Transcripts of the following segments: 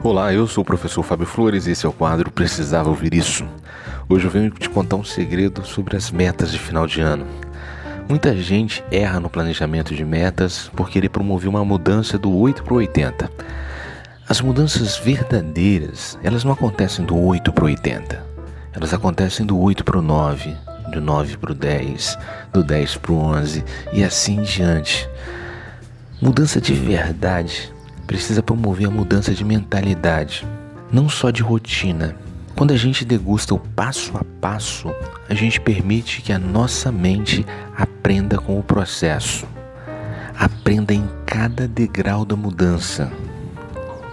Olá, eu sou o professor Fábio Flores e esse é o quadro Precisava Ouvir Isso. Hoje eu venho te contar um segredo sobre as metas de final de ano. Muita gente erra no planejamento de metas por querer promover uma mudança do 8 para o 80. As mudanças verdadeiras, elas não acontecem do 8 para o 80. Elas acontecem do 8 para o 9, do 9 para o 10, do 10 para o 11 e assim em diante. Mudança de verdade precisa promover a mudança de mentalidade, não só de rotina. Quando a gente degusta o passo a passo, a gente permite que a nossa mente aprenda com o processo, aprenda em cada degrau da mudança.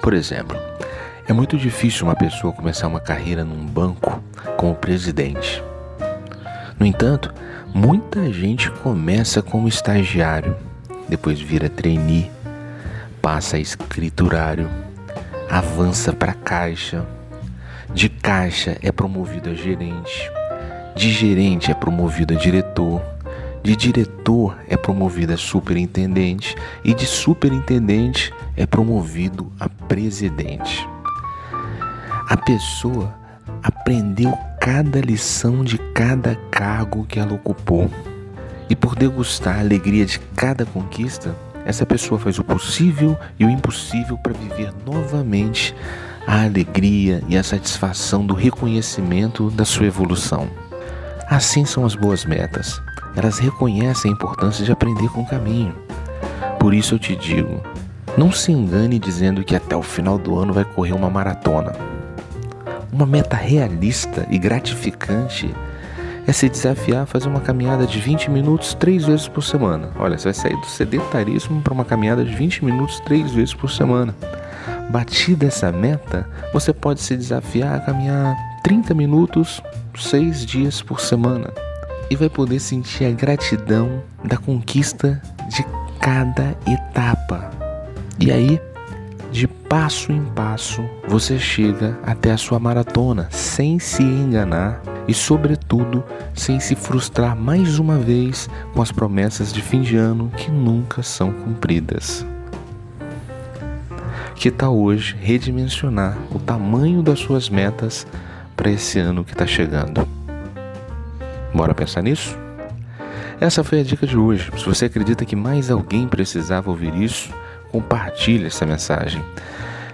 Por exemplo, é muito difícil uma pessoa começar uma carreira num banco como presidente. No entanto, muita gente começa como estagiário, depois vira trainee, passa a escriturário, avança para caixa, de caixa é promovido a gerente, de gerente é promovido a diretor, de diretor é promovido a superintendente e de superintendente é promovido a presidente. A pessoa aprendeu cada lição de cada cargo que ela ocupou. E por degustar a alegria de cada conquista, essa pessoa faz o possível e o impossível para viver novamente a alegria e a satisfação do reconhecimento da sua evolução. Assim são as boas metas. Elas reconhecem a importância de aprender com o caminho. Por isso eu te digo: não se engane dizendo que até o final do ano vai correr uma maratona. Uma meta realista e gratificante é se desafiar a fazer uma caminhada de 20 minutos três vezes por semana. Olha, você vai sair do sedentarismo para uma caminhada de 20 minutos três vezes por semana. Batida essa meta, você pode se desafiar a caminhar 30 minutos seis dias por semana e vai poder sentir a gratidão da conquista de cada etapa. E aí, de passo em passo, você chega até a sua maratona sem se enganar e, sobretudo, sem se frustrar mais uma vez com as promessas de fim de ano que nunca são cumpridas. Que tal hoje redimensionar o tamanho das suas metas para esse ano que está chegando? Bora pensar nisso? Essa foi a dica de hoje. Se você acredita que mais alguém precisava ouvir isso, compartilhe essa mensagem.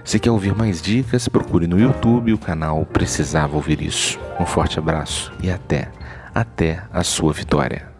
Se quer ouvir mais dicas, procure no YouTube o canal Precisava Ouvir Isso. Um forte abraço e até, até a sua vitória.